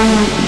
Mm-hmm.